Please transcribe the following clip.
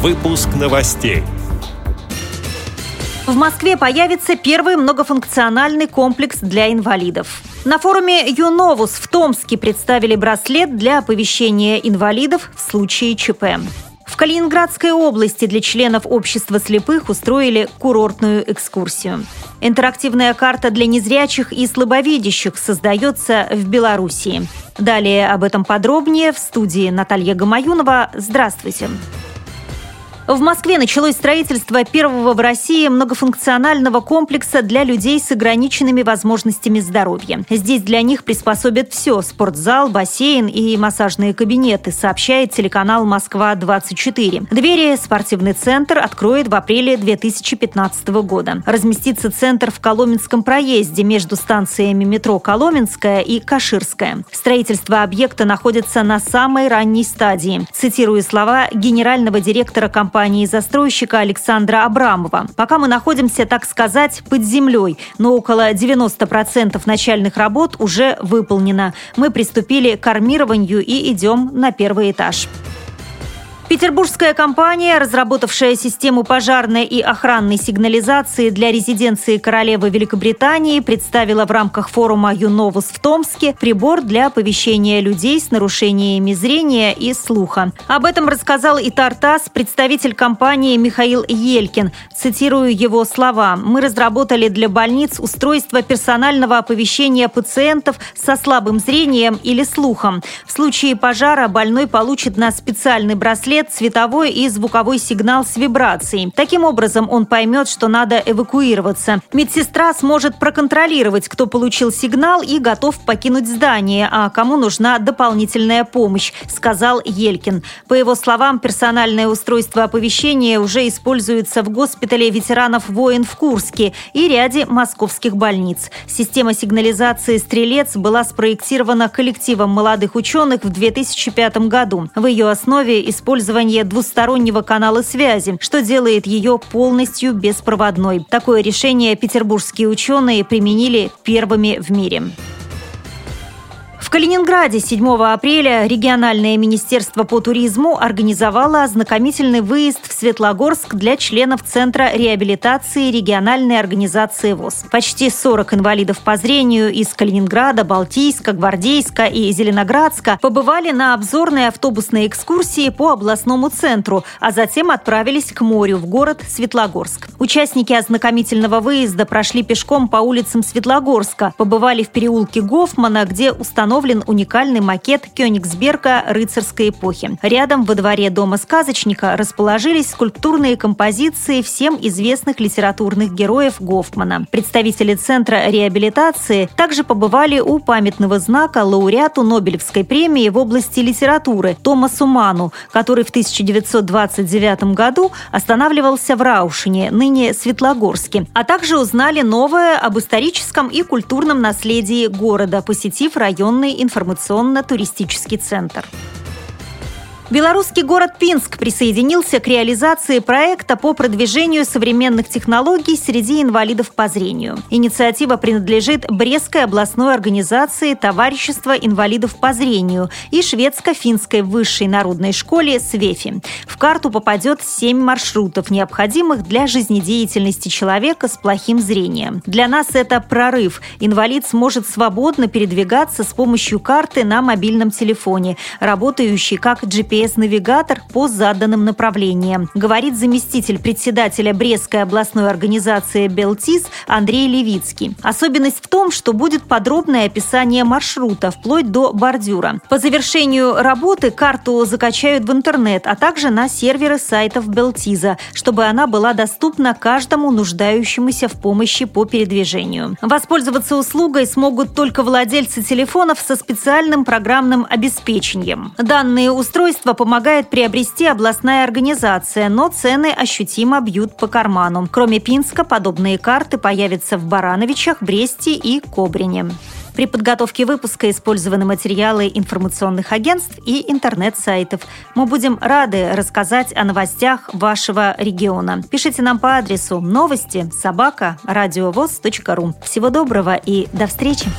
Выпуск новостей. В Москве появится первый многофункциональный комплекс для инвалидов. На форуме «Юновус» в Томске представили браслет для оповещения инвалидов в случае ЧП. В Калининградской области для членов общества слепых устроили курортную экскурсию. Интерактивная карта для незрячих и слабовидящих создается в Белоруссии. Далее об этом подробнее в студии Наталья Гамаюнова. Здравствуйте. Здравствуйте. В Москве началось строительство первого в России многофункционального комплекса для людей с ограниченными возможностями здоровья. Здесь для них приспособят все – спортзал, бассейн и массажные кабинеты, сообщает телеканал «Москва-24». Двери спортивный центр откроет в апреле 2015 года. Разместится центр в Коломенском проезде между станциями метро Коломенская и Каширская. Строительство объекта находится на самой ранней стадии. Цитирую слова генерального директора компании компании-застройщика Александра Абрамова. Пока мы находимся, так сказать, под землей, но около 90% начальных работ уже выполнено. Мы приступили к армированию и идем на первый этаж. Петербургская компания, разработавшая систему пожарной и охранной сигнализации для резиденции королевы Великобритании, представила в рамках форума «Юновус» в Томске прибор для оповещения людей с нарушениями зрения и слуха. Об этом рассказал и Тартас, представитель компании Михаил Елькин. Цитирую его слова. «Мы разработали для больниц устройство персонального оповещения пациентов со слабым зрением или слухом. В случае пожара больной получит на специальный браслет свет, цветовой и звуковой сигнал с вибрацией. Таким образом, он поймет, что надо эвакуироваться. Медсестра сможет проконтролировать, кто получил сигнал и готов покинуть здание, а кому нужна дополнительная помощь, сказал Елькин. По его словам, персональное устройство оповещения уже используется в госпитале ветеранов войн в Курске и ряде московских больниц. Система сигнализации «Стрелец» была спроектирована коллективом молодых ученых в 2005 году. В ее основе используется использование двустороннего канала связи, что делает ее полностью беспроводной. Такое решение петербургские ученые применили первыми в мире. В Калининграде 7 апреля региональное министерство по туризму организовало ознакомительный выезд в Светлогорск для членов Центра реабилитации региональной организации ВОЗ. Почти 40 инвалидов по зрению из Калининграда, Балтийска, Гвардейска и Зеленоградска побывали на обзорной автобусной экскурсии по областному центру, а затем отправились к морю в город Светлогорск. Участники ознакомительного выезда прошли пешком по улицам Светлогорска, побывали в переулке Гофмана, где установлен установлен уникальный макет Кёнигсберга рыцарской эпохи. Рядом во дворе дома сказочника расположились скульптурные композиции всем известных литературных героев Гофмана. Представители Центра реабилитации также побывали у памятного знака лауреату Нобелевской премии в области литературы Томасу Ману, который в 1929 году останавливался в Раушине, ныне Светлогорске, а также узнали новое об историческом и культурном наследии города, посетив районный информационно-туристический центр. Белорусский город Пинск присоединился к реализации проекта по продвижению современных технологий среди инвалидов по зрению. Инициатива принадлежит Брестской областной организации Товарищества инвалидов по зрению и шведско-финской высшей народной школе СВЕФИ. В карту попадет семь маршрутов, необходимых для жизнедеятельности человека с плохим зрением. Для нас это прорыв. Инвалид сможет свободно передвигаться с помощью карты на мобильном телефоне, работающей как GPS GPS-навигатор по заданным направлениям, говорит заместитель председателя Брестской областной организации «Белтис» Андрей Левицкий. Особенность в том, что будет подробное описание маршрута вплоть до бордюра. По завершению работы карту закачают в интернет, а также на серверы сайтов Белтиза, чтобы она была доступна каждому нуждающемуся в помощи по передвижению. Воспользоваться услугой смогут только владельцы телефонов со специальным программным обеспечением. Данные устройства Средства помогает приобрести областная организация, но цены ощутимо бьют по карману. Кроме Пинска, подобные карты появятся в Барановичах, Бресте и Кобрине. При подготовке выпуска использованы материалы информационных агентств и интернет-сайтов. Мы будем рады рассказать о новостях вашего региона. Пишите нам по адресу новости собака ру. Всего доброго и до встречи!